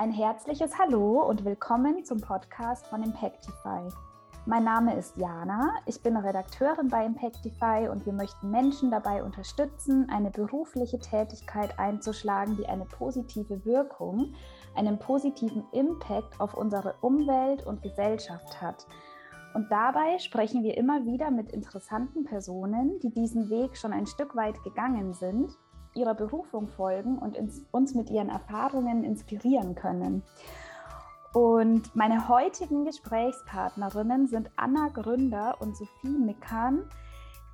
Ein herzliches Hallo und willkommen zum Podcast von Impactify. Mein Name ist Jana, ich bin Redakteurin bei Impactify und wir möchten Menschen dabei unterstützen, eine berufliche Tätigkeit einzuschlagen, die eine positive Wirkung, einen positiven Impact auf unsere Umwelt und Gesellschaft hat. Und dabei sprechen wir immer wieder mit interessanten Personen, die diesen Weg schon ein Stück weit gegangen sind, ihrer Berufung folgen und uns mit ihren Erfahrungen inspirieren können. Und meine heutigen Gesprächspartnerinnen sind Anna Gründer und Sophie Mikan,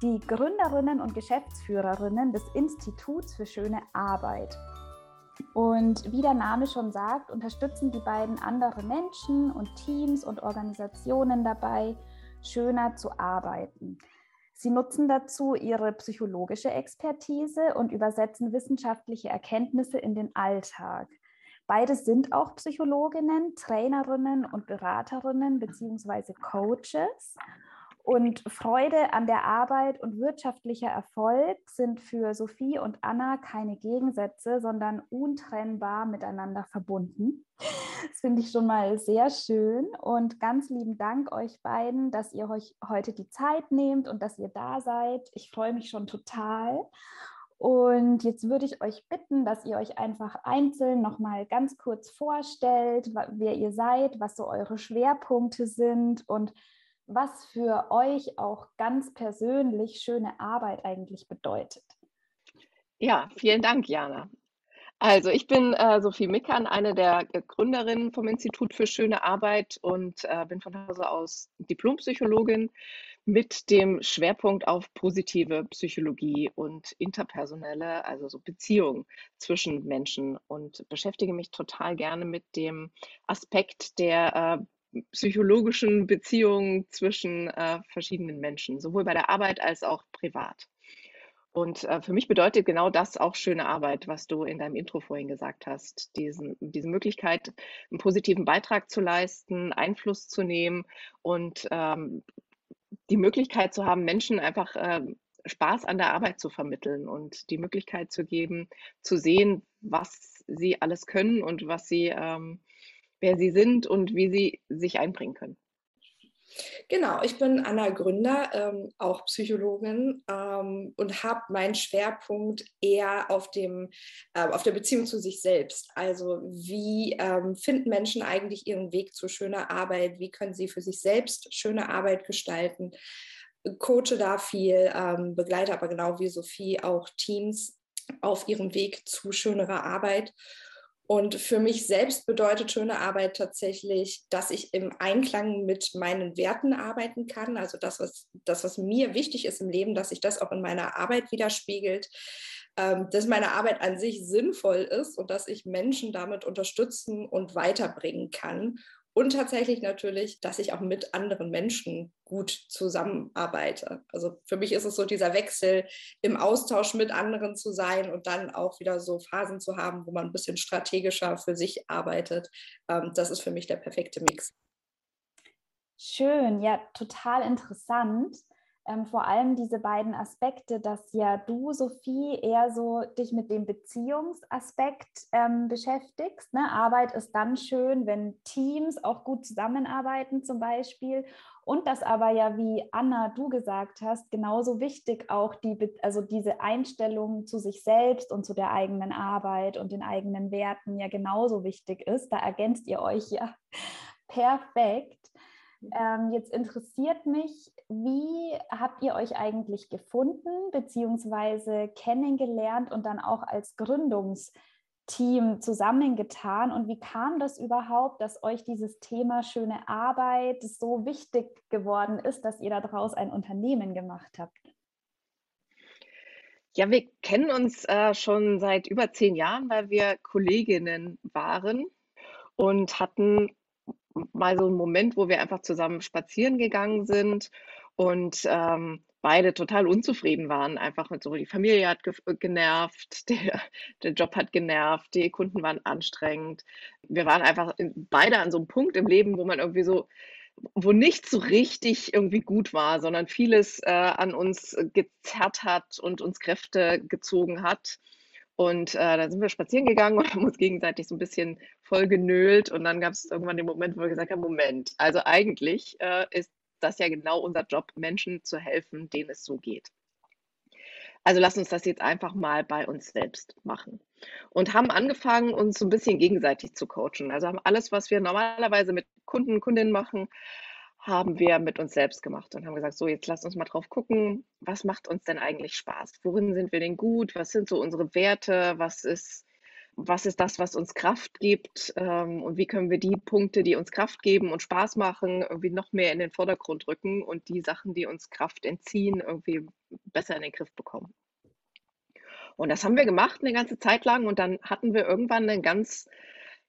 die Gründerinnen und Geschäftsführerinnen des Instituts für schöne Arbeit. Und wie der Name schon sagt, unterstützen die beiden andere Menschen und Teams und Organisationen dabei, schöner zu arbeiten. Sie nutzen dazu ihre psychologische Expertise und übersetzen wissenschaftliche Erkenntnisse in den Alltag. Beide sind auch Psychologinnen, Trainerinnen und Beraterinnen bzw. Coaches. Und Freude an der Arbeit und wirtschaftlicher Erfolg sind für Sophie und Anna keine Gegensätze, sondern untrennbar miteinander verbunden. Das finde ich schon mal sehr schön. Und ganz lieben Dank euch beiden, dass ihr euch heute die Zeit nehmt und dass ihr da seid. Ich freue mich schon total. Und jetzt würde ich euch bitten, dass ihr euch einfach einzeln nochmal ganz kurz vorstellt, wer ihr seid, was so eure Schwerpunkte sind und was für euch auch ganz persönlich schöne Arbeit eigentlich bedeutet. Ja, vielen Dank, Jana. Also ich bin äh, Sophie Mickern, eine der Gründerinnen vom Institut für schöne Arbeit und äh, bin von Hause aus Diplompsychologin mit dem Schwerpunkt auf positive Psychologie und interpersonelle, also so Beziehungen zwischen Menschen und beschäftige mich total gerne mit dem Aspekt der äh, psychologischen Beziehungen zwischen äh, verschiedenen Menschen, sowohl bei der Arbeit als auch privat. Und äh, für mich bedeutet genau das auch schöne Arbeit, was du in deinem Intro vorhin gesagt hast. Diesen, diese Möglichkeit, einen positiven Beitrag zu leisten, Einfluss zu nehmen und ähm, die Möglichkeit zu haben, Menschen einfach äh, Spaß an der Arbeit zu vermitteln und die Möglichkeit zu geben, zu sehen, was sie alles können und was sie, ähm, wer sie sind und wie sie sich einbringen können. Genau, ich bin Anna Gründer, ähm, auch Psychologin ähm, und habe meinen Schwerpunkt eher auf, dem, äh, auf der Beziehung zu sich selbst. Also wie ähm, finden Menschen eigentlich ihren Weg zu schöner Arbeit? Wie können sie für sich selbst schöne Arbeit gestalten? Coache da viel, ähm, begleite aber genau wie Sophie auch Teams auf ihrem Weg zu schönerer Arbeit. Und für mich selbst bedeutet schöne Arbeit tatsächlich, dass ich im Einklang mit meinen Werten arbeiten kann. Also das, was, das, was mir wichtig ist im Leben, dass sich das auch in meiner Arbeit widerspiegelt, ähm, dass meine Arbeit an sich sinnvoll ist und dass ich Menschen damit unterstützen und weiterbringen kann und tatsächlich natürlich, dass ich auch mit anderen Menschen gut zusammenarbeite. Also für mich ist es so dieser Wechsel im Austausch mit anderen zu sein und dann auch wieder so Phasen zu haben, wo man ein bisschen strategischer für sich arbeitet. Ähm, das ist für mich der perfekte Mix. Schön, ja, total interessant ähm, vor allem diese beiden Aspekte, dass ja du, Sophie, eher so dich mit dem Beziehungsaspekt ähm, beschäftigst. Ne? Arbeit ist dann schön, wenn Teams auch gut zusammenarbeiten zum Beispiel. Und das aber ja, wie Anna, du gesagt hast, genauso wichtig auch die, also diese Einstellung zu sich selbst und zu der eigenen Arbeit und den eigenen Werten ja genauso wichtig ist. Da ergänzt ihr euch ja perfekt. Ähm, jetzt interessiert mich, wie habt ihr euch eigentlich gefunden bzw. kennengelernt und dann auch als Gründungsteam zusammengetan? Und wie kam das überhaupt, dass euch dieses Thema schöne Arbeit so wichtig geworden ist, dass ihr daraus ein Unternehmen gemacht habt? Ja, wir kennen uns äh, schon seit über zehn Jahren, weil wir Kolleginnen waren und hatten mal so ein Moment, wo wir einfach zusammen spazieren gegangen sind und ähm, beide total unzufrieden waren. Einfach mit so, die Familie hat ge genervt, der, der Job hat genervt, die Kunden waren anstrengend. Wir waren einfach beide an so einem Punkt im Leben, wo man irgendwie so, wo nichts so richtig irgendwie gut war, sondern vieles äh, an uns gezerrt hat und uns Kräfte gezogen hat. Und äh, da sind wir spazieren gegangen und haben uns gegenseitig so ein bisschen voll genölt. Und dann gab es irgendwann den Moment, wo wir gesagt haben, Moment, also eigentlich äh, ist das ja genau unser Job, Menschen zu helfen, denen es so geht. Also lass uns das jetzt einfach mal bei uns selbst machen. Und haben angefangen, uns so ein bisschen gegenseitig zu coachen. Also haben alles, was wir normalerweise mit Kunden, Kundinnen machen, haben wir mit uns selbst gemacht und haben gesagt, so jetzt lasst uns mal drauf gucken, was macht uns denn eigentlich Spaß? Worin sind wir denn gut? Was sind so unsere Werte? Was ist, was ist das, was uns Kraft gibt? Ähm, und wie können wir die Punkte, die uns Kraft geben und Spaß machen, irgendwie noch mehr in den Vordergrund rücken und die Sachen, die uns Kraft entziehen, irgendwie besser in den Griff bekommen? Und das haben wir gemacht eine ganze Zeit lang und dann hatten wir irgendwann ein ganz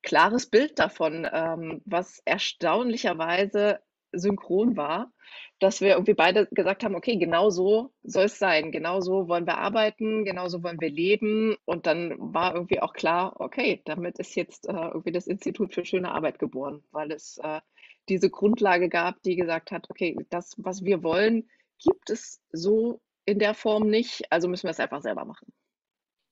klares Bild davon, ähm, was erstaunlicherweise synchron war, dass wir irgendwie beide gesagt haben, okay, genau so soll es sein, genau so wollen wir arbeiten, genau so wollen wir leben. Und dann war irgendwie auch klar, okay, damit ist jetzt äh, irgendwie das Institut für schöne Arbeit geboren, weil es äh, diese Grundlage gab, die gesagt hat, okay, das, was wir wollen, gibt es so in der Form nicht, also müssen wir es einfach selber machen.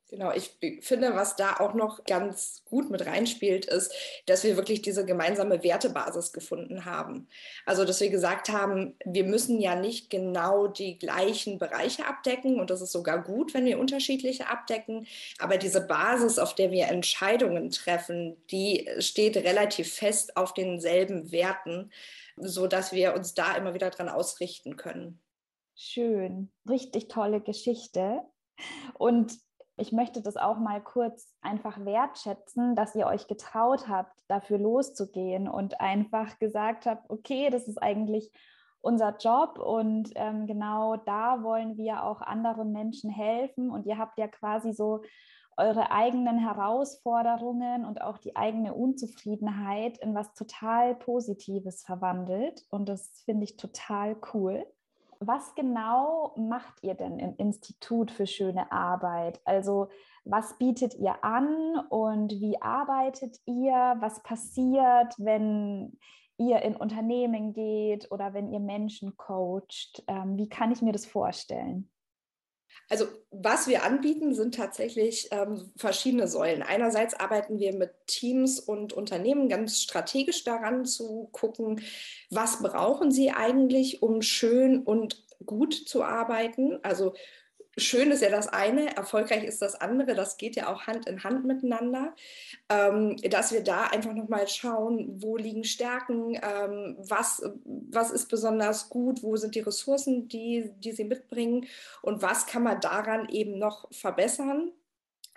Genau, ich finde, was da auch noch ganz gut mit reinspielt, ist, dass wir wirklich diese gemeinsame Wertebasis gefunden haben. Also, dass wir gesagt haben, wir müssen ja nicht genau die gleichen Bereiche abdecken und das ist sogar gut, wenn wir unterschiedliche abdecken, aber diese Basis, auf der wir Entscheidungen treffen, die steht relativ fest auf denselben Werten, sodass wir uns da immer wieder dran ausrichten können. Schön, richtig tolle Geschichte. Und ich möchte das auch mal kurz einfach wertschätzen, dass ihr euch getraut habt, dafür loszugehen und einfach gesagt habt, okay, das ist eigentlich unser Job und ähm, genau da wollen wir auch anderen Menschen helfen. Und ihr habt ja quasi so eure eigenen Herausforderungen und auch die eigene Unzufriedenheit in was total Positives verwandelt. Und das finde ich total cool. Was genau macht ihr denn im Institut für schöne Arbeit? Also was bietet ihr an und wie arbeitet ihr? Was passiert, wenn ihr in Unternehmen geht oder wenn ihr Menschen coacht? Ähm, wie kann ich mir das vorstellen? Also was wir anbieten, sind tatsächlich ähm, verschiedene Säulen. Einerseits arbeiten wir mit Teams und Unternehmen ganz strategisch daran zu gucken, was brauchen sie eigentlich, um schön und gut zu arbeiten. Also schön ist ja das eine, erfolgreich ist das andere, das geht ja auch Hand in Hand miteinander, ähm, dass wir da einfach nochmal schauen, wo liegen Stärken, ähm, was, was ist besonders gut, wo sind die Ressourcen, die, die sie mitbringen und was kann man daran eben noch verbessern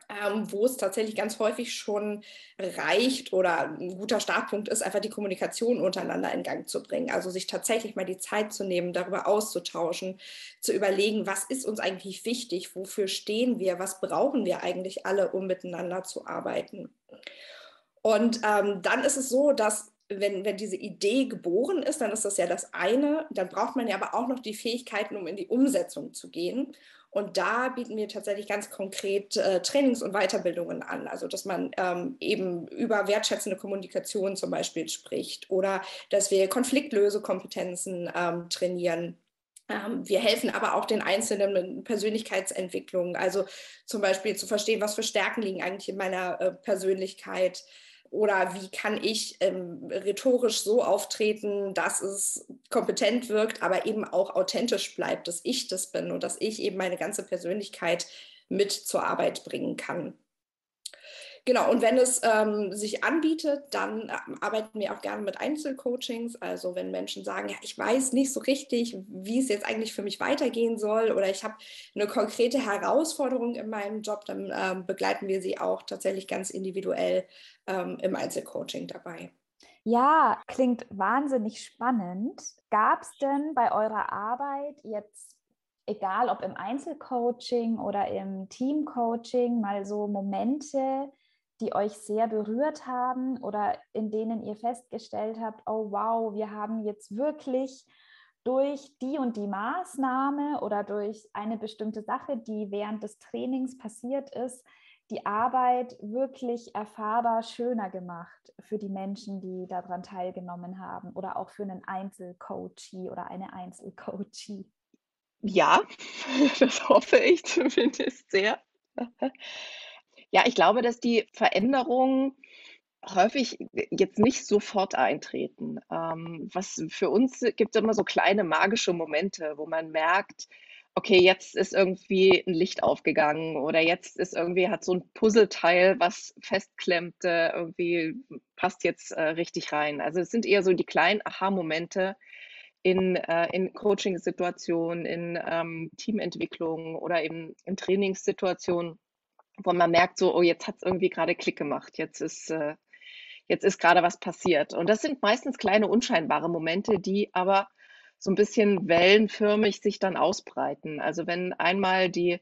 ähm, wo es tatsächlich ganz häufig schon reicht oder ein guter Startpunkt ist, einfach die Kommunikation untereinander in Gang zu bringen. Also sich tatsächlich mal die Zeit zu nehmen, darüber auszutauschen, zu überlegen, was ist uns eigentlich wichtig, wofür stehen wir, was brauchen wir eigentlich alle, um miteinander zu arbeiten. Und ähm, dann ist es so, dass wenn, wenn diese Idee geboren ist, dann ist das ja das eine. Dann braucht man ja aber auch noch die Fähigkeiten, um in die Umsetzung zu gehen. Und da bieten wir tatsächlich ganz konkret äh, Trainings und Weiterbildungen an. Also, dass man ähm, eben über wertschätzende Kommunikation zum Beispiel spricht oder dass wir Konfliktlösekompetenzen ähm, trainieren. Ähm, wir helfen aber auch den Einzelnen mit Persönlichkeitsentwicklung, also zum Beispiel zu verstehen, was für Stärken liegen eigentlich in meiner äh, Persönlichkeit oder wie kann ich ähm, rhetorisch so auftreten, dass es kompetent wirkt, aber eben auch authentisch bleibt, dass ich das bin und dass ich eben meine ganze Persönlichkeit mit zur Arbeit bringen kann. Genau, und wenn es ähm, sich anbietet, dann ähm, arbeiten wir auch gerne mit Einzelcoachings. Also wenn Menschen sagen, ja, ich weiß nicht so richtig, wie es jetzt eigentlich für mich weitergehen soll oder ich habe eine konkrete Herausforderung in meinem Job, dann ähm, begleiten wir sie auch tatsächlich ganz individuell ähm, im Einzelcoaching dabei. Ja, klingt wahnsinnig spannend. Gab es denn bei eurer Arbeit jetzt egal ob im Einzelcoaching oder im Teamcoaching, mal so Momente, die euch sehr berührt haben oder in denen ihr festgestellt habt, oh wow, wir haben jetzt wirklich durch die und die Maßnahme oder durch eine bestimmte Sache, die während des Trainings passiert ist, die Arbeit wirklich erfahrbar schöner gemacht für die Menschen, die daran teilgenommen haben oder auch für einen Einzelcoachie oder eine Einzelcoachie? Ja, das hoffe ich zumindest sehr. Ja, ich glaube, dass die Veränderungen häufig jetzt nicht sofort eintreten. Ähm, was für uns gibt es immer so kleine magische Momente, wo man merkt, okay, jetzt ist irgendwie ein Licht aufgegangen oder jetzt ist irgendwie, hat so ein Puzzleteil, was festklemmte, irgendwie passt jetzt äh, richtig rein. Also es sind eher so die kleinen Aha-Momente in, äh, in Coaching-Situationen, in ähm, Teamentwicklungen oder eben in Trainingssituationen, wo man merkt, so, oh, jetzt hat es irgendwie gerade Klick gemacht, jetzt ist, äh, jetzt ist gerade was passiert. Und das sind meistens kleine, unscheinbare Momente, die aber so ein bisschen wellenförmig sich dann ausbreiten. Also wenn einmal die,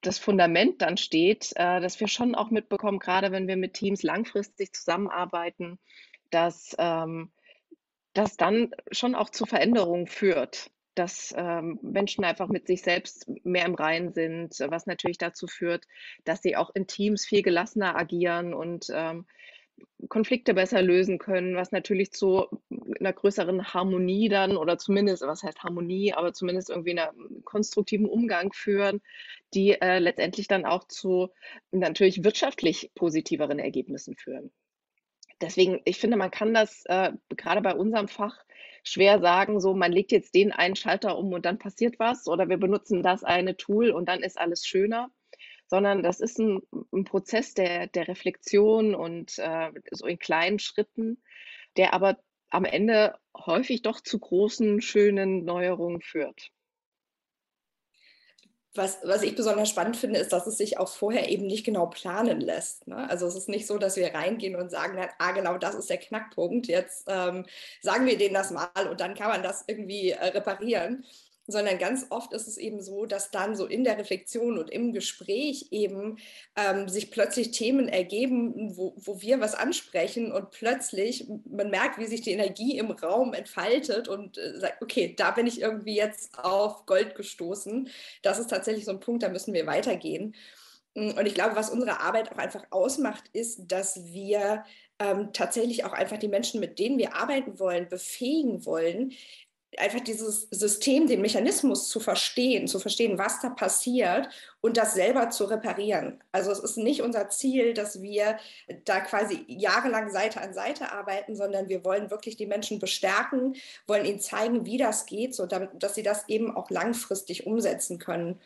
das Fundament dann steht, äh, dass wir schon auch mitbekommen, gerade wenn wir mit Teams langfristig zusammenarbeiten, dass ähm, das dann schon auch zu Veränderungen führt, dass ähm, Menschen einfach mit sich selbst mehr im Reinen sind, was natürlich dazu führt, dass sie auch in Teams viel gelassener agieren und ähm, Konflikte besser lösen können, was natürlich zu einer größeren Harmonie dann oder zumindest, was heißt Harmonie, aber zumindest irgendwie einer konstruktiven Umgang führen, die äh, letztendlich dann auch zu natürlich wirtschaftlich positiveren Ergebnissen führen. Deswegen, ich finde, man kann das äh, gerade bei unserem Fach schwer sagen, so man legt jetzt den einen Schalter um und dann passiert was oder wir benutzen das eine Tool und dann ist alles schöner sondern das ist ein, ein Prozess der, der Reflexion und äh, so in kleinen Schritten, der aber am Ende häufig doch zu großen, schönen Neuerungen führt. Was, was ich besonders spannend finde, ist, dass es sich auch vorher eben nicht genau planen lässt. Ne? Also es ist nicht so, dass wir reingehen und sagen, ah genau, das ist der Knackpunkt, jetzt ähm, sagen wir denen das mal und dann kann man das irgendwie äh, reparieren, sondern ganz oft ist es eben so, dass dann so in der Reflexion und im Gespräch eben ähm, sich plötzlich Themen ergeben, wo, wo wir was ansprechen und plötzlich man merkt, wie sich die Energie im Raum entfaltet und äh, sagt, okay, da bin ich irgendwie jetzt auf Gold gestoßen. Das ist tatsächlich so ein Punkt, da müssen wir weitergehen. Und ich glaube, was unsere Arbeit auch einfach ausmacht, ist, dass wir ähm, tatsächlich auch einfach die Menschen, mit denen wir arbeiten wollen, befähigen wollen, einfach dieses System, den Mechanismus zu verstehen, zu verstehen, was da passiert und das selber zu reparieren. Also es ist nicht unser Ziel, dass wir da quasi jahrelang Seite an Seite arbeiten, sondern wir wollen wirklich die Menschen bestärken, wollen ihnen zeigen, wie das geht, so damit, dass sie das eben auch langfristig umsetzen können.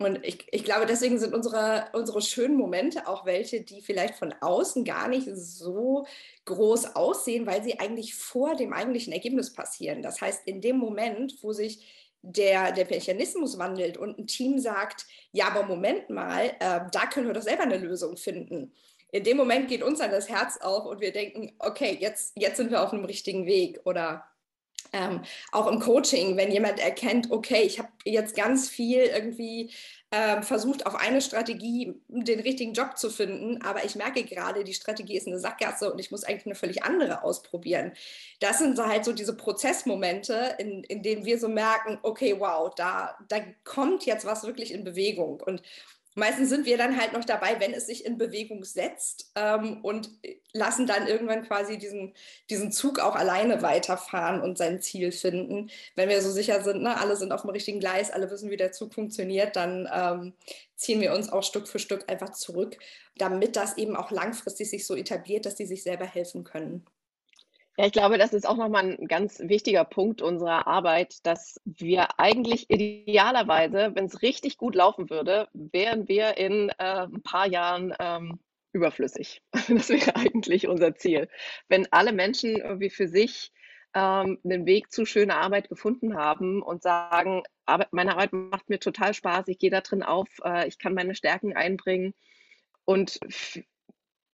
Und ich, ich glaube, deswegen sind unsere, unsere schönen Momente auch welche, die vielleicht von außen gar nicht so groß aussehen, weil sie eigentlich vor dem eigentlichen Ergebnis passieren. Das heißt, in dem Moment, wo sich der, der Mechanismus wandelt und ein Team sagt, ja, aber Moment mal, äh, da können wir doch selber eine Lösung finden. In dem Moment geht uns dann das Herz auf und wir denken, okay, jetzt, jetzt sind wir auf einem richtigen Weg oder ähm, auch im Coaching, wenn jemand erkennt, okay, ich habe jetzt ganz viel irgendwie ähm, versucht, auf eine Strategie den richtigen Job zu finden, aber ich merke gerade, die Strategie ist eine Sackgasse und ich muss eigentlich eine völlig andere ausprobieren. Das sind so halt so diese Prozessmomente, in, in denen wir so merken, okay, wow, da, da kommt jetzt was wirklich in Bewegung. Und meistens sind wir dann halt noch dabei, wenn es sich in Bewegung setzt ähm, und lassen dann irgendwann quasi diesen, diesen Zug auch alleine weiterfahren und sein Ziel finden. Wenn wir so sicher sind, ne, alle sind auf dem richtigen Gleis, alle wissen, wie der Zug funktioniert, dann ähm, ziehen wir uns auch Stück für Stück einfach zurück, damit das eben auch langfristig sich so etabliert, dass die sich selber helfen können. Ja, ich glaube, das ist auch nochmal ein ganz wichtiger Punkt unserer Arbeit, dass wir eigentlich idealerweise, wenn es richtig gut laufen würde, wären wir in äh, ein paar Jahren ähm, überflüssig. Das wäre eigentlich unser Ziel. Wenn alle Menschen irgendwie für sich ähm, einen Weg zu schöner Arbeit gefunden haben und sagen, meine Arbeit macht mir total Spaß, ich gehe da drin auf, äh, ich kann meine Stärken einbringen und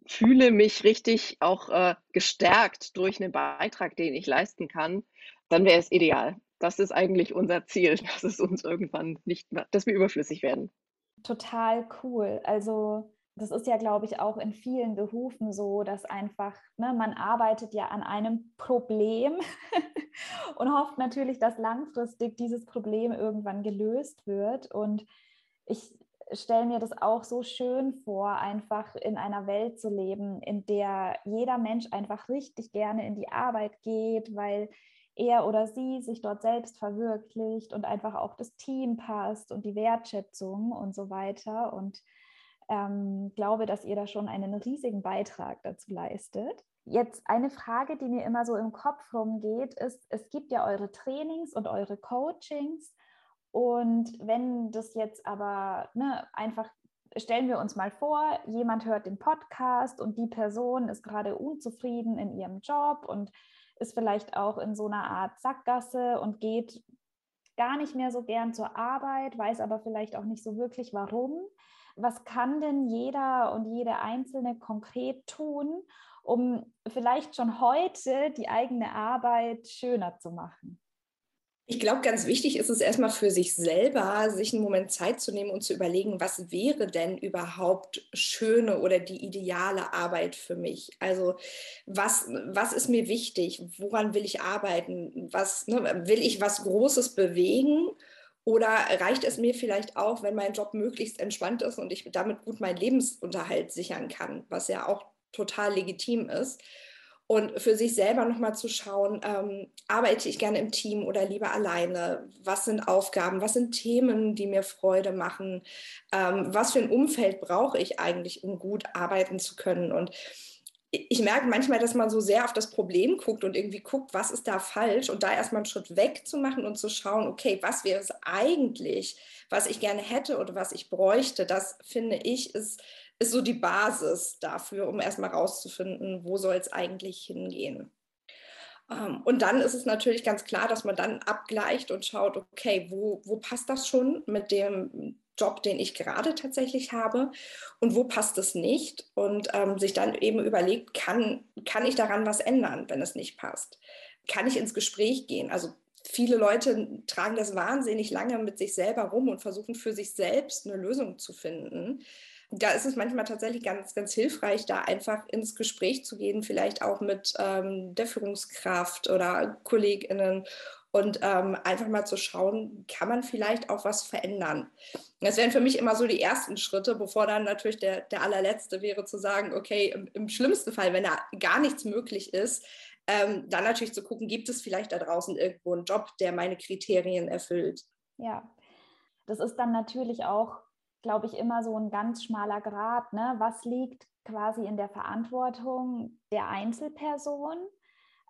fühle mich richtig auch äh, gestärkt durch einen Beitrag, den ich leisten kann, dann wäre es ideal. Das ist eigentlich unser Ziel, dass es uns irgendwann nicht mehr, dass wir überflüssig werden. Total cool. Also das ist ja, glaube ich, auch in vielen Berufen so, dass einfach, ne, man arbeitet ja an einem Problem und hofft natürlich, dass langfristig dieses Problem irgendwann gelöst wird. Und ich stelle mir das auch so schön vor, einfach in einer Welt zu leben, in der jeder Mensch einfach richtig gerne in die Arbeit geht, weil er oder sie sich dort selbst verwirklicht und einfach auch das Team passt und die Wertschätzung und so weiter. Und ähm, glaube, dass ihr da schon einen riesigen Beitrag dazu leistet. Jetzt eine Frage, die mir immer so im Kopf rumgeht, ist, es gibt ja eure Trainings und eure Coachings. Und wenn das jetzt aber ne, einfach, stellen wir uns mal vor, jemand hört den Podcast und die Person ist gerade unzufrieden in ihrem Job und ist vielleicht auch in so einer Art Sackgasse und geht gar nicht mehr so gern zur Arbeit, weiß aber vielleicht auch nicht so wirklich warum. Was kann denn jeder und jede Einzelne konkret tun, um vielleicht schon heute die eigene Arbeit schöner zu machen? Ich glaube, ganz wichtig ist es erstmal für sich selber, sich einen Moment Zeit zu nehmen und zu überlegen, was wäre denn überhaupt schöne oder die ideale Arbeit für mich? Also was, was ist mir wichtig? Woran will ich arbeiten? Was, ne, will ich was Großes bewegen? Oder reicht es mir vielleicht auch, wenn mein Job möglichst entspannt ist und ich damit gut meinen Lebensunterhalt sichern kann, was ja auch total legitim ist? Und für sich selber nochmal zu schauen, ähm, arbeite ich gerne im Team oder lieber alleine? Was sind Aufgaben? Was sind Themen, die mir Freude machen? Ähm, was für ein Umfeld brauche ich eigentlich, um gut arbeiten zu können? Und ich merke manchmal, dass man so sehr auf das Problem guckt und irgendwie guckt, was ist da falsch und da erstmal einen Schritt weg zu machen und zu schauen, okay, was wäre es eigentlich, was ich gerne hätte oder was ich bräuchte, das finde ich ist ist so die Basis dafür, um erstmal rauszufinden, wo soll es eigentlich hingehen. Ähm, und dann ist es natürlich ganz klar, dass man dann abgleicht und schaut, okay, wo, wo passt das schon mit dem Job, den ich gerade tatsächlich habe und wo passt es nicht und ähm, sich dann eben überlegt, kann, kann ich daran was ändern, wenn es nicht passt? Kann ich ins Gespräch gehen? Also viele Leute tragen das wahnsinnig lange mit sich selber rum und versuchen für sich selbst eine Lösung zu finden da ist es manchmal tatsächlich ganz, ganz hilfreich, da einfach ins Gespräch zu gehen, vielleicht auch mit ähm, der Führungskraft oder KollegInnen und ähm, einfach mal zu schauen, kann man vielleicht auch was verändern. Das wären für mich immer so die ersten Schritte, bevor dann natürlich der, der allerletzte wäre zu sagen, okay, im, im schlimmsten Fall, wenn da gar nichts möglich ist, ähm, dann natürlich zu gucken, gibt es vielleicht da draußen irgendwo einen Job, der meine Kriterien erfüllt. Ja, das ist dann natürlich auch glaube ich, immer so ein ganz schmaler Grad. Ne? Was liegt quasi in der Verantwortung der Einzelperson?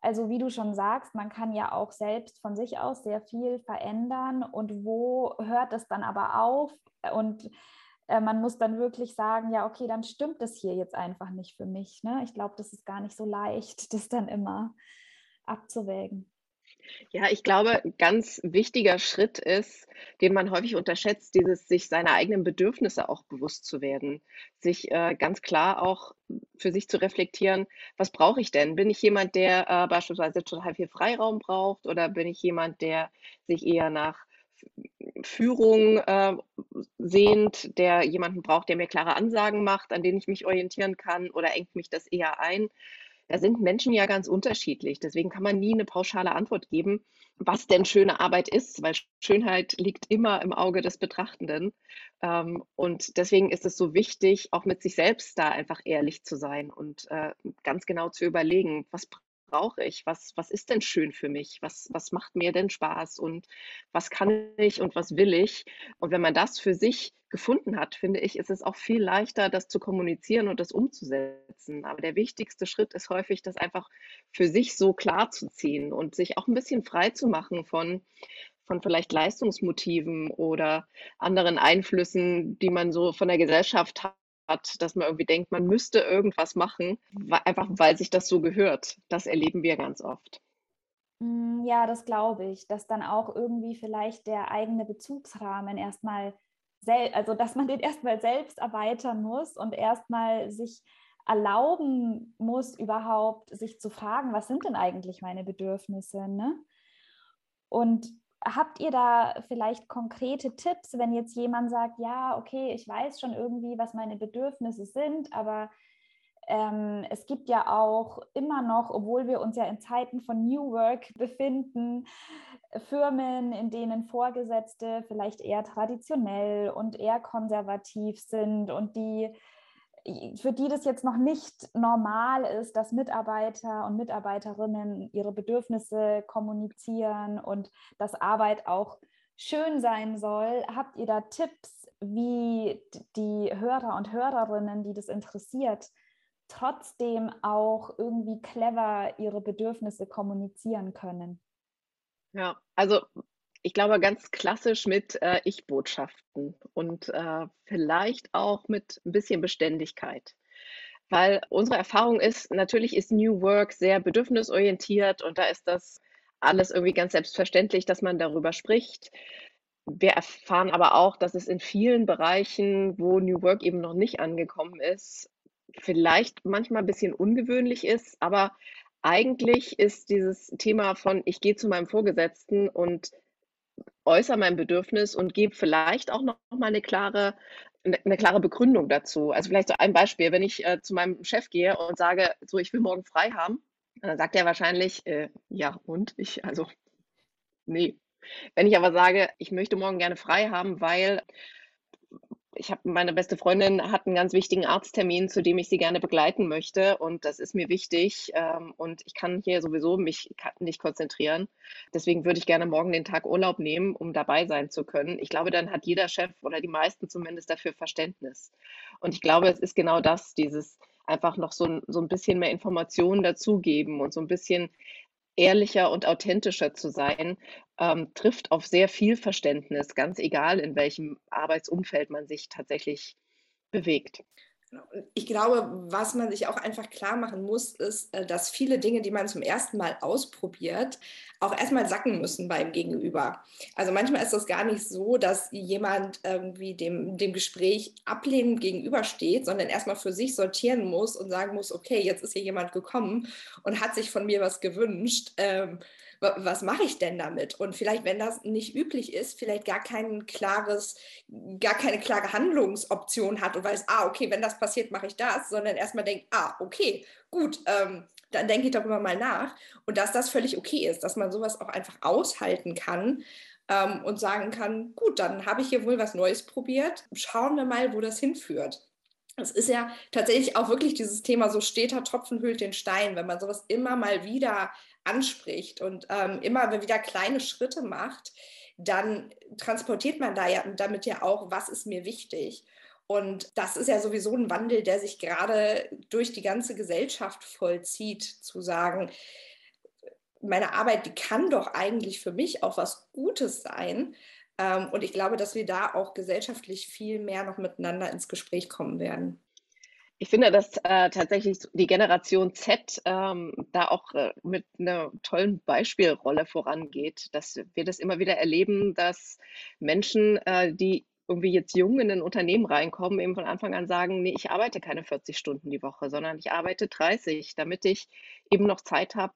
Also wie du schon sagst, man kann ja auch selbst von sich aus sehr viel verändern und wo hört es dann aber auf? Und äh, man muss dann wirklich sagen, ja, okay, dann stimmt es hier jetzt einfach nicht für mich. Ne? Ich glaube, das ist gar nicht so leicht, das dann immer abzuwägen. Ja, ich glaube, ein ganz wichtiger Schritt ist, den man häufig unterschätzt, dieses sich seiner eigenen Bedürfnisse auch bewusst zu werden. Sich äh, ganz klar auch für sich zu reflektieren, was brauche ich denn? Bin ich jemand, der äh, beispielsweise total viel Freiraum braucht oder bin ich jemand, der sich eher nach Führung äh, sehnt, der jemanden braucht, der mir klare Ansagen macht, an denen ich mich orientieren kann oder engt mich das eher ein? Da sind Menschen ja ganz unterschiedlich. Deswegen kann man nie eine pauschale Antwort geben, was denn schöne Arbeit ist, weil Schönheit liegt immer im Auge des Betrachtenden. Ähm, und deswegen ist es so wichtig, auch mit sich selbst da einfach ehrlich zu sein und äh, ganz genau zu überlegen, was brauche ich? Was, was ist denn schön für mich? Was, was macht mir denn Spaß? Und was kann ich und was will ich? Und wenn man das für sich gefunden hat, finde ich, ist es auch viel leichter, das zu kommunizieren und das umzusetzen. Aber der wichtigste Schritt ist häufig, das einfach für sich so klar zu ziehen und sich auch ein bisschen frei zu machen von, von vielleicht Leistungsmotiven oder anderen Einflüssen, die man so von der Gesellschaft hat dass man irgendwie denkt, man müsste irgendwas machen, einfach weil sich das so gehört. Das erleben wir ganz oft. Mm, ja, das glaube ich, dass dann auch irgendwie vielleicht der eigene Bezugsrahmen erstmal, also dass man den erstmal selbst erweitern muss und erstmal sich erlauben muss, überhaupt sich zu fragen, was sind denn eigentlich meine Bedürfnisse? Ne? Und Habt ihr da vielleicht konkrete Tipps, wenn jetzt jemand sagt, ja, okay, ich weiß schon irgendwie, was meine Bedürfnisse sind, aber ähm, es gibt ja auch immer noch, obwohl wir uns ja in Zeiten von New Work befinden, Firmen, in denen Vorgesetzte vielleicht eher traditionell und eher konservativ sind und die für die das jetzt noch nicht normal ist, dass Mitarbeiter und Mitarbeiterinnen ihre Bedürfnisse kommunizieren und dass Arbeit auch schön sein soll. Habt ihr da Tipps, wie die Hörer und Hörerinnen, die das interessiert, trotzdem auch irgendwie clever ihre Bedürfnisse kommunizieren können. Ja, also ich glaube ganz klassisch mit äh, Ich-Botschaften und äh, vielleicht auch mit ein bisschen Beständigkeit. Weil unsere Erfahrung ist, natürlich ist New Work sehr bedürfnisorientiert und da ist das alles irgendwie ganz selbstverständlich, dass man darüber spricht. Wir erfahren aber auch, dass es in vielen Bereichen, wo New Work eben noch nicht angekommen ist, vielleicht manchmal ein bisschen ungewöhnlich ist, aber eigentlich ist dieses Thema von ich gehe zu meinem Vorgesetzten und äußere mein Bedürfnis und gebe vielleicht auch noch mal eine klare eine, eine klare Begründung dazu. Also vielleicht so ein Beispiel, wenn ich äh, zu meinem Chef gehe und sage, so ich will morgen frei haben, dann sagt er wahrscheinlich, äh, ja und ich, also nee. Wenn ich aber sage, ich möchte morgen gerne frei haben, weil ich habe meine beste Freundin hat einen ganz wichtigen Arzttermin, zu dem ich sie gerne begleiten möchte und das ist mir wichtig ähm, und ich kann hier sowieso mich nicht konzentrieren. Deswegen würde ich gerne morgen den Tag Urlaub nehmen, um dabei sein zu können. Ich glaube, dann hat jeder Chef oder die meisten zumindest dafür Verständnis. Und ich glaube, es ist genau das, dieses einfach noch so so ein bisschen mehr Informationen dazugeben und so ein bisschen ehrlicher und authentischer zu sein, ähm, trifft auf sehr viel Verständnis, ganz egal, in welchem Arbeitsumfeld man sich tatsächlich bewegt. Genau. Ich glaube, was man sich auch einfach klar machen muss, ist, äh, dass viele Dinge, die man zum ersten Mal ausprobiert, auch erstmal sacken müssen beim Gegenüber. Also manchmal ist das gar nicht so, dass jemand irgendwie dem, dem Gespräch ablehnend gegenübersteht, sondern erstmal für sich sortieren muss und sagen muss, okay, jetzt ist hier jemand gekommen und hat sich von mir was gewünscht. Ähm, was mache ich denn damit? Und vielleicht, wenn das nicht üblich ist, vielleicht gar kein klares, gar keine klare Handlungsoption hat und weiß, ah, okay, wenn das passiert, mache ich das, sondern erstmal denkt, ah, okay, gut, ähm, dann denke ich darüber mal nach. Und dass das völlig okay ist, dass man sowas auch einfach aushalten kann. Ähm, und sagen kann, gut, dann habe ich hier wohl was Neues probiert. Schauen wir mal, wo das hinführt. Es ist ja tatsächlich auch wirklich dieses Thema, so steter Tropfen hüllt den Stein, wenn man sowas immer mal wieder anspricht und ähm, immer wieder kleine Schritte macht, dann transportiert man da ja damit ja auch, was ist mir wichtig. Und das ist ja sowieso ein Wandel, der sich gerade durch die ganze Gesellschaft vollzieht, zu sagen, meine Arbeit, die kann doch eigentlich für mich auch was Gutes sein. Ähm, und ich glaube, dass wir da auch gesellschaftlich viel mehr noch miteinander ins Gespräch kommen werden. Ich finde, dass äh, tatsächlich die Generation Z ähm, da auch äh, mit einer tollen Beispielrolle vorangeht, dass wir das immer wieder erleben, dass Menschen, äh, die irgendwie jetzt jung in ein Unternehmen reinkommen, eben von Anfang an sagen, nee, ich arbeite keine 40 Stunden die Woche, sondern ich arbeite 30, damit ich eben noch Zeit habe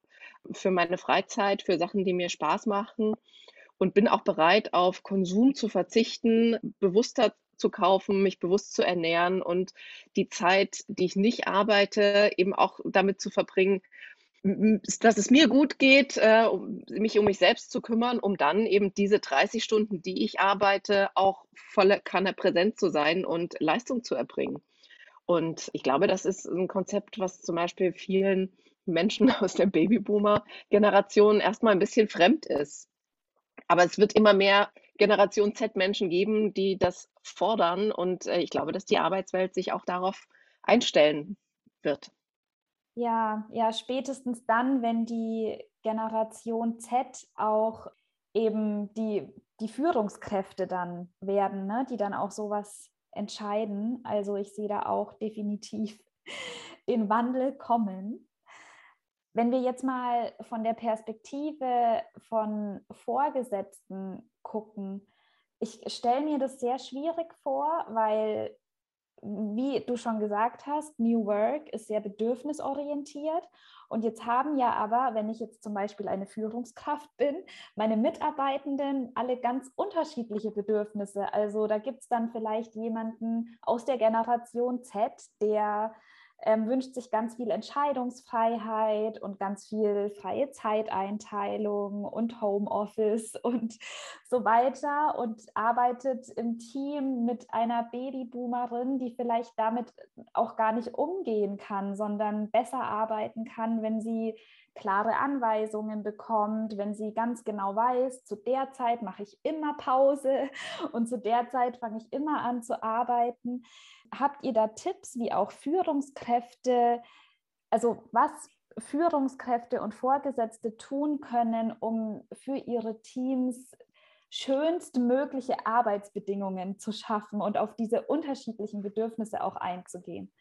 für meine Freizeit, für Sachen, die mir Spaß machen und bin auch bereit, auf Konsum zu verzichten, bewusster zu kaufen, mich bewusst zu ernähren und die Zeit, die ich nicht arbeite, eben auch damit zu verbringen, dass es mir gut geht, äh, mich um mich selbst zu kümmern, um dann eben diese 30 Stunden, die ich arbeite, auch volle Kanne präsent zu sein und Leistung zu erbringen. Und ich glaube, das ist ein Konzept, was zum Beispiel vielen Menschen aus der Babyboomer-Generation erstmal ein bisschen fremd ist. Aber es wird immer mehr Generation Z-Menschen geben, die das fordern. Und äh, ich glaube, dass die Arbeitswelt sich auch darauf einstellen wird. Ja, ja, spätestens dann, wenn die Generation Z auch eben die, die Führungskräfte dann werden, ne, die dann auch sowas entscheiden. Also ich sehe da auch definitiv den Wandel kommen. Wenn wir jetzt mal von der Perspektive von Vorgesetzten gucken, ich stelle mir das sehr schwierig vor, weil, wie du schon gesagt hast, New Work ist sehr bedürfnisorientiert. Und jetzt haben ja aber, wenn ich jetzt zum Beispiel eine Führungskraft bin, meine Mitarbeitenden alle ganz unterschiedliche Bedürfnisse. Also da gibt es dann vielleicht jemanden aus der Generation Z, der ähm, wünscht sich ganz viel Entscheidungsfreiheit und ganz viel freie Zeiteinteilung und Homeoffice und so weiter und arbeitet im Team mit einer Babyboomerin, die vielleicht damit auch gar nicht umgehen kann, sondern besser arbeiten kann, wenn sie klare Anweisungen bekommt, wenn sie ganz genau weiß, zu der Zeit mache ich immer Pause und zu der Zeit fange ich immer an zu arbeiten. Habt ihr da Tipps, wie auch Führungskräfte, also was Führungskräfte und Vorgesetzte tun können, um für ihre Teams schönstmögliche Arbeitsbedingungen zu schaffen und auf diese unterschiedlichen Bedürfnisse auch einzugehen?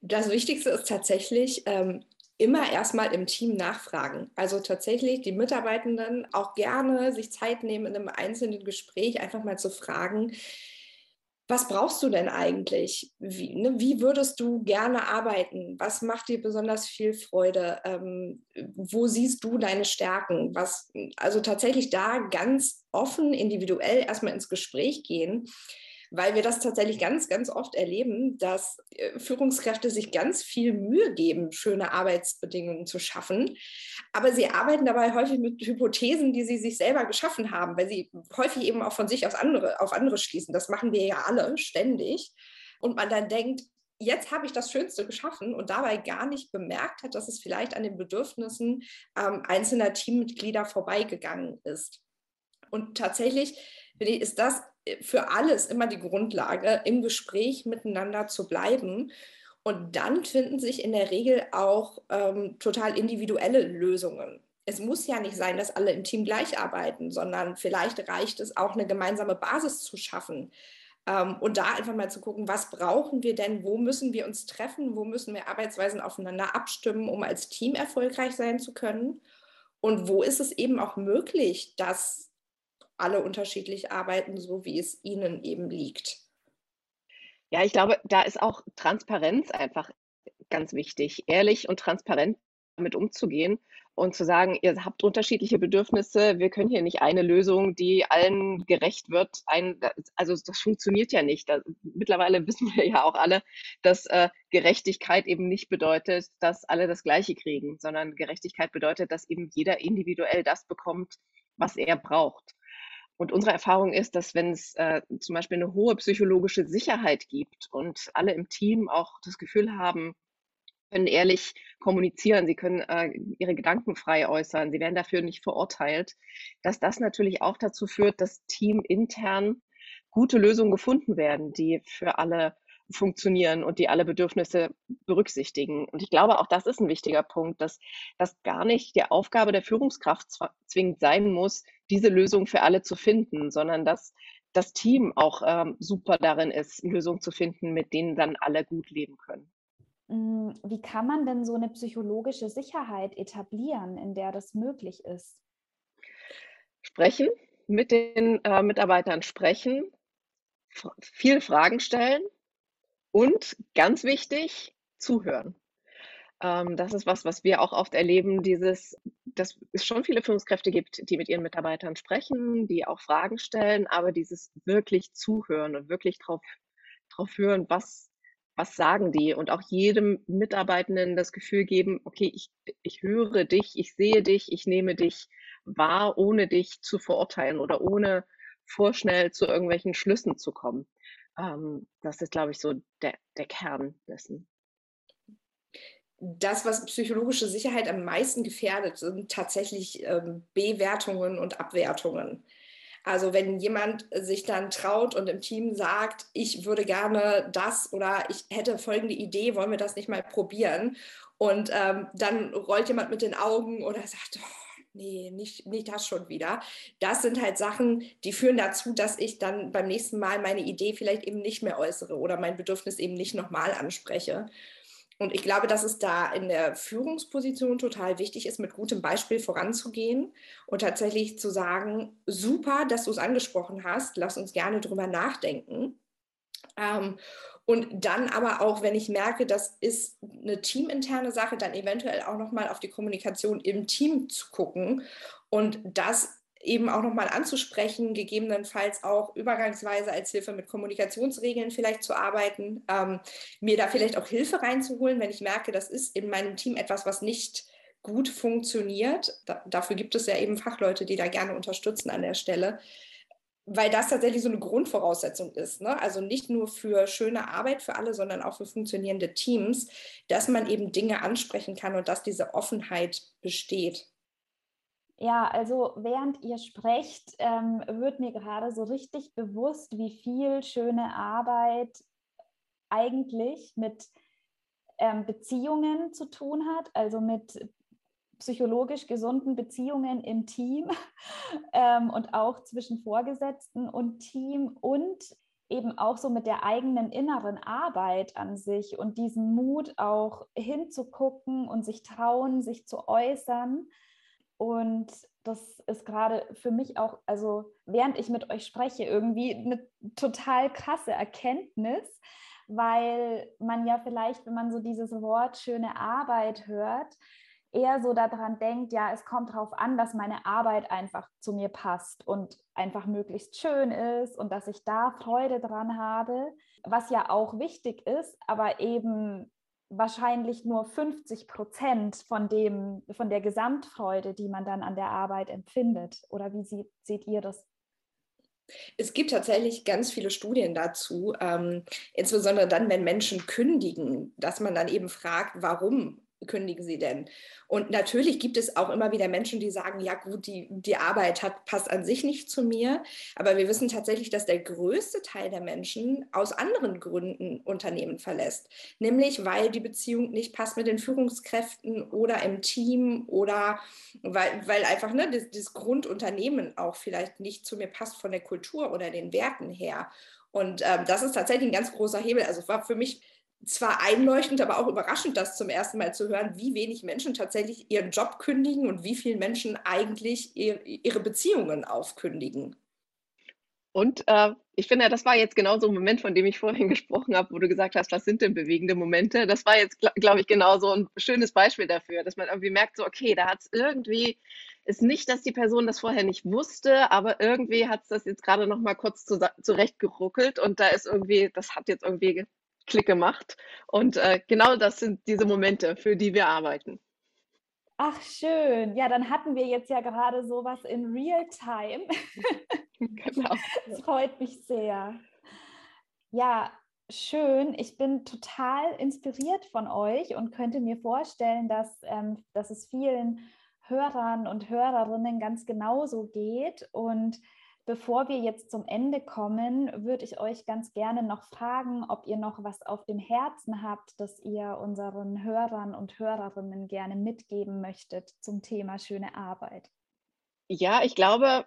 Das Wichtigste ist tatsächlich, ähm, immer erstmal im Team nachfragen. Also tatsächlich die Mitarbeitenden auch gerne sich Zeit nehmen, in einem einzelnen Gespräch einfach mal zu fragen, was brauchst du denn eigentlich? Wie, ne, wie, würdest du gerne arbeiten? Was macht dir besonders viel Freude? Ähm, wo siehst du deine Stärken? Was, also tatsächlich da ganz offen, individuell erstmal ins Gespräch gehen weil wir das tatsächlich ganz, ganz oft erleben, dass äh, Führungskräfte sich ganz viel Mühe geben, schöne Arbeitsbedingungen zu schaffen. Aber sie arbeiten dabei häufig mit Hypothesen, die sie sich selber geschaffen haben, weil sie häufig eben auch von sich aus andere, auf andere schließen. Das machen wir ja alle ständig. Und man dann denkt, jetzt habe ich das Schönste geschaffen und dabei gar nicht bemerkt hat, dass es vielleicht an den Bedürfnissen ähm, einzelner Teammitglieder vorbeigegangen ist. Und tatsächlich ist das für alles immer die Grundlage, im Gespräch miteinander zu bleiben. Und dann finden sich in der Regel auch ähm, total individuelle Lösungen. Es muss ja nicht sein, dass alle im Team gleich arbeiten, sondern vielleicht reicht es auch, eine gemeinsame Basis zu schaffen. Ähm, und da einfach mal zu gucken, was brauchen wir denn, wo müssen wir uns treffen, wo müssen wir Arbeitsweisen aufeinander abstimmen, um als Team erfolgreich sein zu können. Und wo ist es eben auch möglich, dass alle unterschiedlich arbeiten, so wie es ihnen eben liegt. Ja, ich glaube, da ist auch Transparenz einfach ganz wichtig, ehrlich und transparent damit umzugehen und zu sagen, ihr habt unterschiedliche Bedürfnisse, wir können hier nicht eine Lösung, die allen gerecht wird. Ein, also das funktioniert ja nicht. Da, mittlerweile wissen wir ja auch alle, dass äh, Gerechtigkeit eben nicht bedeutet, dass alle das Gleiche kriegen, sondern Gerechtigkeit bedeutet, dass eben jeder individuell das bekommt, was er braucht. Und unsere Erfahrung ist, dass wenn es äh, zum Beispiel eine hohe psychologische Sicherheit gibt und alle im Team auch das Gefühl haben, können ehrlich kommunizieren, sie können äh, ihre Gedanken frei äußern, sie werden dafür nicht verurteilt, dass das natürlich auch dazu führt, dass Team intern gute Lösungen gefunden werden, die für alle funktionieren und die alle Bedürfnisse berücksichtigen. Und ich glaube, auch das ist ein wichtiger Punkt, dass das gar nicht die Aufgabe der Führungskraft zwingend sein muss, diese Lösung für alle zu finden, sondern dass das Team auch ähm, super darin ist, Lösungen zu finden, mit denen dann alle gut leben können. Mm, wie kann man denn so eine psychologische Sicherheit etablieren, in der das möglich ist? Sprechen, mit den äh, Mitarbeitern sprechen, viel Fragen stellen, und ganz wichtig, zuhören. Ähm, das ist was, was wir auch oft erleben, dieses, dass es schon viele Führungskräfte gibt, die mit ihren Mitarbeitern sprechen, die auch Fragen stellen, aber dieses wirklich zuhören und wirklich drauf, drauf hören, was, was sagen die und auch jedem Mitarbeitenden das Gefühl geben, okay, ich, ich höre dich, ich sehe dich, ich nehme dich wahr, ohne dich zu verurteilen oder ohne vorschnell zu irgendwelchen Schlüssen zu kommen. Ähm, das ist, glaube ich, so der, der Kern dessen. Das, was psychologische Sicherheit am meisten gefährdet, sind tatsächlich ähm, Bewertungen und Abwertungen. Also wenn jemand sich dann traut und im Team sagt, ich würde gerne das oder ich hätte folgende Idee, wollen wir das nicht mal probieren? Und ähm, dann rollt jemand mit den Augen oder sagt, oh, nee, nicht, nicht das schon wieder. Das sind halt Sachen, die führen dazu, dass ich dann beim nächsten Mal meine Idee vielleicht eben nicht mehr äußere oder mein Bedürfnis eben nicht nochmal anspreche. Und ich glaube, dass es da in der Führungsposition total wichtig ist, mit gutem Beispiel voranzugehen und tatsächlich zu sagen, super, dass du es angesprochen hast, lass uns gerne drüber nachdenken. Ähm, und dann aber auch, wenn ich merke, das ist eine teaminterne Sache, dann eventuell auch nochmal auf die Kommunikation im Team zu gucken und das eben auch nochmal anzusprechen, gegebenenfalls auch übergangsweise als Hilfe mit Kommunikationsregeln vielleicht zu arbeiten, ähm, mir da vielleicht auch Hilfe reinzuholen, wenn ich merke, das ist in meinem Team etwas, was nicht gut funktioniert. Da, dafür gibt es ja eben Fachleute, die da gerne unterstützen an der Stelle, weil das tatsächlich so eine Grundvoraussetzung ist. Ne? Also nicht nur für schöne Arbeit für alle, sondern auch für funktionierende Teams, dass man eben Dinge ansprechen kann und dass diese Offenheit besteht. Ja, also während ihr sprecht, ähm, wird mir gerade so richtig bewusst, wie viel schöne Arbeit eigentlich mit ähm, Beziehungen zu tun hat, also mit psychologisch gesunden Beziehungen im Team ähm, und auch zwischen Vorgesetzten und Team und eben auch so mit der eigenen inneren Arbeit an sich und diesen Mut auch hinzugucken und sich trauen, sich zu äußern. Und das ist gerade für mich auch, also während ich mit euch spreche, irgendwie eine total krasse Erkenntnis, weil man ja vielleicht, wenn man so dieses Wort schöne Arbeit hört, eher so daran denkt, ja, es kommt darauf an, dass meine Arbeit einfach zu mir passt und einfach möglichst schön ist und dass ich da Freude dran habe, was ja auch wichtig ist, aber eben wahrscheinlich nur 50 Prozent von, dem, von der Gesamtfreude, die man dann an der Arbeit empfindet. Oder wie sieht, seht ihr das? Es gibt tatsächlich ganz viele Studien dazu, ähm, insbesondere dann, wenn Menschen kündigen, dass man dann eben fragt, warum kündigen sie denn? Und natürlich gibt es auch immer wieder Menschen, die sagen, ja gut, die, die Arbeit hat, passt an sich nicht zu mir. Aber wir wissen tatsächlich, dass der größte Teil der Menschen aus anderen Gründen Unternehmen verlässt. Nämlich, weil die Beziehung nicht passt mit den Führungskräften oder im Team oder weil, weil einfach ne, das, das Grundunternehmen auch vielleicht nicht zu mir passt von der Kultur oder den Werten her. Und ähm, das ist tatsächlich ein ganz großer Hebel. Also es war für mich zwar einleuchtend, aber auch überraschend, das zum ersten Mal zu hören, wie wenig Menschen tatsächlich ihren Job kündigen und wie viele Menschen eigentlich ihre Beziehungen aufkündigen. Und äh, ich finde, das war jetzt genau so ein Moment, von dem ich vorhin gesprochen habe, wo du gesagt hast, was sind denn bewegende Momente? Das war jetzt, glaube ich, genau so ein schönes Beispiel dafür, dass man irgendwie merkt, so, okay, da hat es irgendwie, ist nicht, dass die Person das vorher nicht wusste, aber irgendwie hat es das jetzt gerade noch mal kurz zu, zurechtgeruckelt und da ist irgendwie, das hat jetzt irgendwie Klick gemacht. Und äh, genau das sind diese Momente, für die wir arbeiten. Ach, schön. Ja, dann hatten wir jetzt ja gerade sowas in Real-Time. genau. Das freut mich sehr. Ja, schön. Ich bin total inspiriert von euch und könnte mir vorstellen, dass, ähm, dass es vielen Hörern und Hörerinnen ganz genauso geht. Und Bevor wir jetzt zum Ende kommen, würde ich euch ganz gerne noch fragen, ob ihr noch was auf dem Herzen habt, das ihr unseren Hörern und Hörerinnen gerne mitgeben möchtet zum Thema schöne Arbeit. Ja, ich glaube,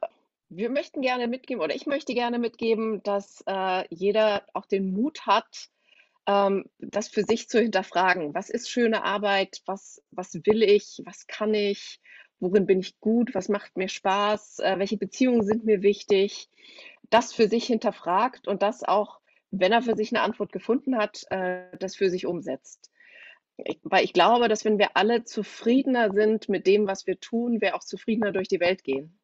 wir möchten gerne mitgeben oder ich möchte gerne mitgeben, dass äh, jeder auch den Mut hat, ähm, das für sich zu hinterfragen. Was ist schöne Arbeit? Was, was will ich? Was kann ich? Worin bin ich gut, was macht mir Spaß, äh, welche Beziehungen sind mir wichtig, das für sich hinterfragt und das auch, wenn er für sich eine Antwort gefunden hat, äh, das für sich umsetzt. Ich, weil ich glaube, dass wenn wir alle zufriedener sind mit dem, was wir tun, wir auch zufriedener durch die Welt gehen.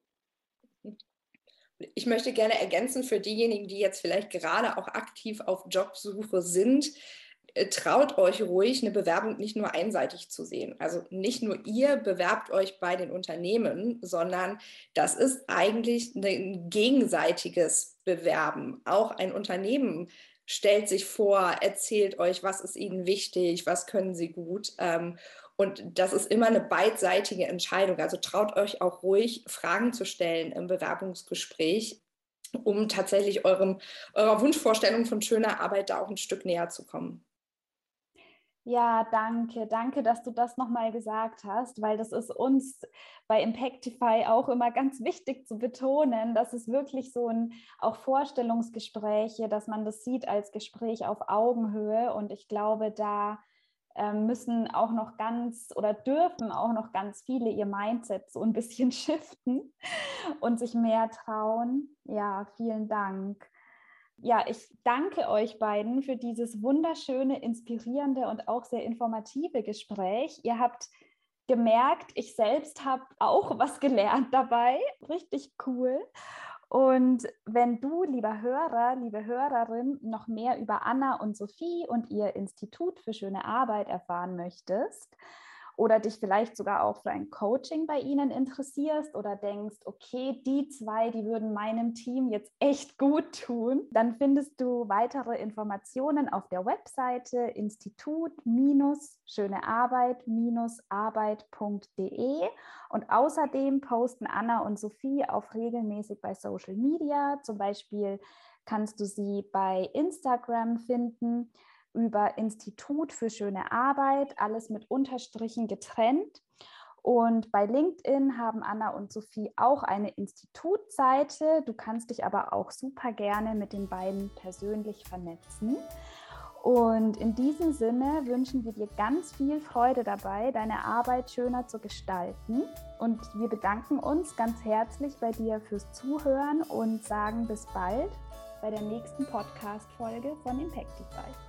Ich möchte gerne ergänzen für diejenigen, die jetzt vielleicht gerade auch aktiv auf Jobsuche sind. Äh, traut euch ruhig, eine Bewerbung nicht nur einseitig zu sehen. Also nicht nur ihr bewerbt euch bei den Unternehmen, sondern das ist eigentlich ein gegenseitiges Bewerben. Auch ein Unternehmen stellt sich vor, erzählt euch, was ist ihnen wichtig, was können sie gut. Ähm, und das ist immer eine beidseitige Entscheidung. Also traut euch auch ruhig, Fragen zu stellen im Bewerbungsgespräch, um tatsächlich eurem, eurer Wunschvorstellung von schöner Arbeit da auch ein Stück näher zu kommen. Ja, danke. Danke, dass du das nochmal gesagt hast, weil das ist uns bei Impactify auch immer ganz wichtig zu betonen, dass es wirklich so ein, auch Vorstellungsgespräche, dass man das sieht als Gespräch auf Augenhöhe. Und ich glaube, da ähm, müssen auch noch ganz oder dürfen auch noch ganz viele ihr Mindset so ein bisschen shiften und sich mehr trauen. Ja, vielen Dank. Ja, ich danke euch beiden für dieses wunderschöne, inspirierende und auch sehr informative Gespräch. Ihr habt gemerkt, ich selbst habe auch was gelernt dabei. Richtig cool. Und wenn du, lieber Hörer, liebe Hörerin, noch mehr über Anna und Sophie und ihr Institut für schöne Arbeit erfahren möchtest, oder dich vielleicht sogar auch für ein Coaching bei ihnen interessierst oder denkst, okay, die zwei, die würden meinem Team jetzt echt gut tun, dann findest du weitere Informationen auf der Webseite institut-schönearbeit-arbeit.de und außerdem posten Anna und Sophie auch regelmäßig bei Social Media, zum Beispiel kannst du sie bei Instagram finden über Institut für schöne Arbeit, alles mit Unterstrichen getrennt. Und bei LinkedIn haben Anna und Sophie auch eine Institutseite. Du kannst dich aber auch super gerne mit den beiden persönlich vernetzen. Und in diesem Sinne wünschen wir dir ganz viel Freude dabei, deine Arbeit schöner zu gestalten. Und wir bedanken uns ganz herzlich bei dir fürs Zuhören und sagen bis bald bei der nächsten Podcast-Folge von Impactify.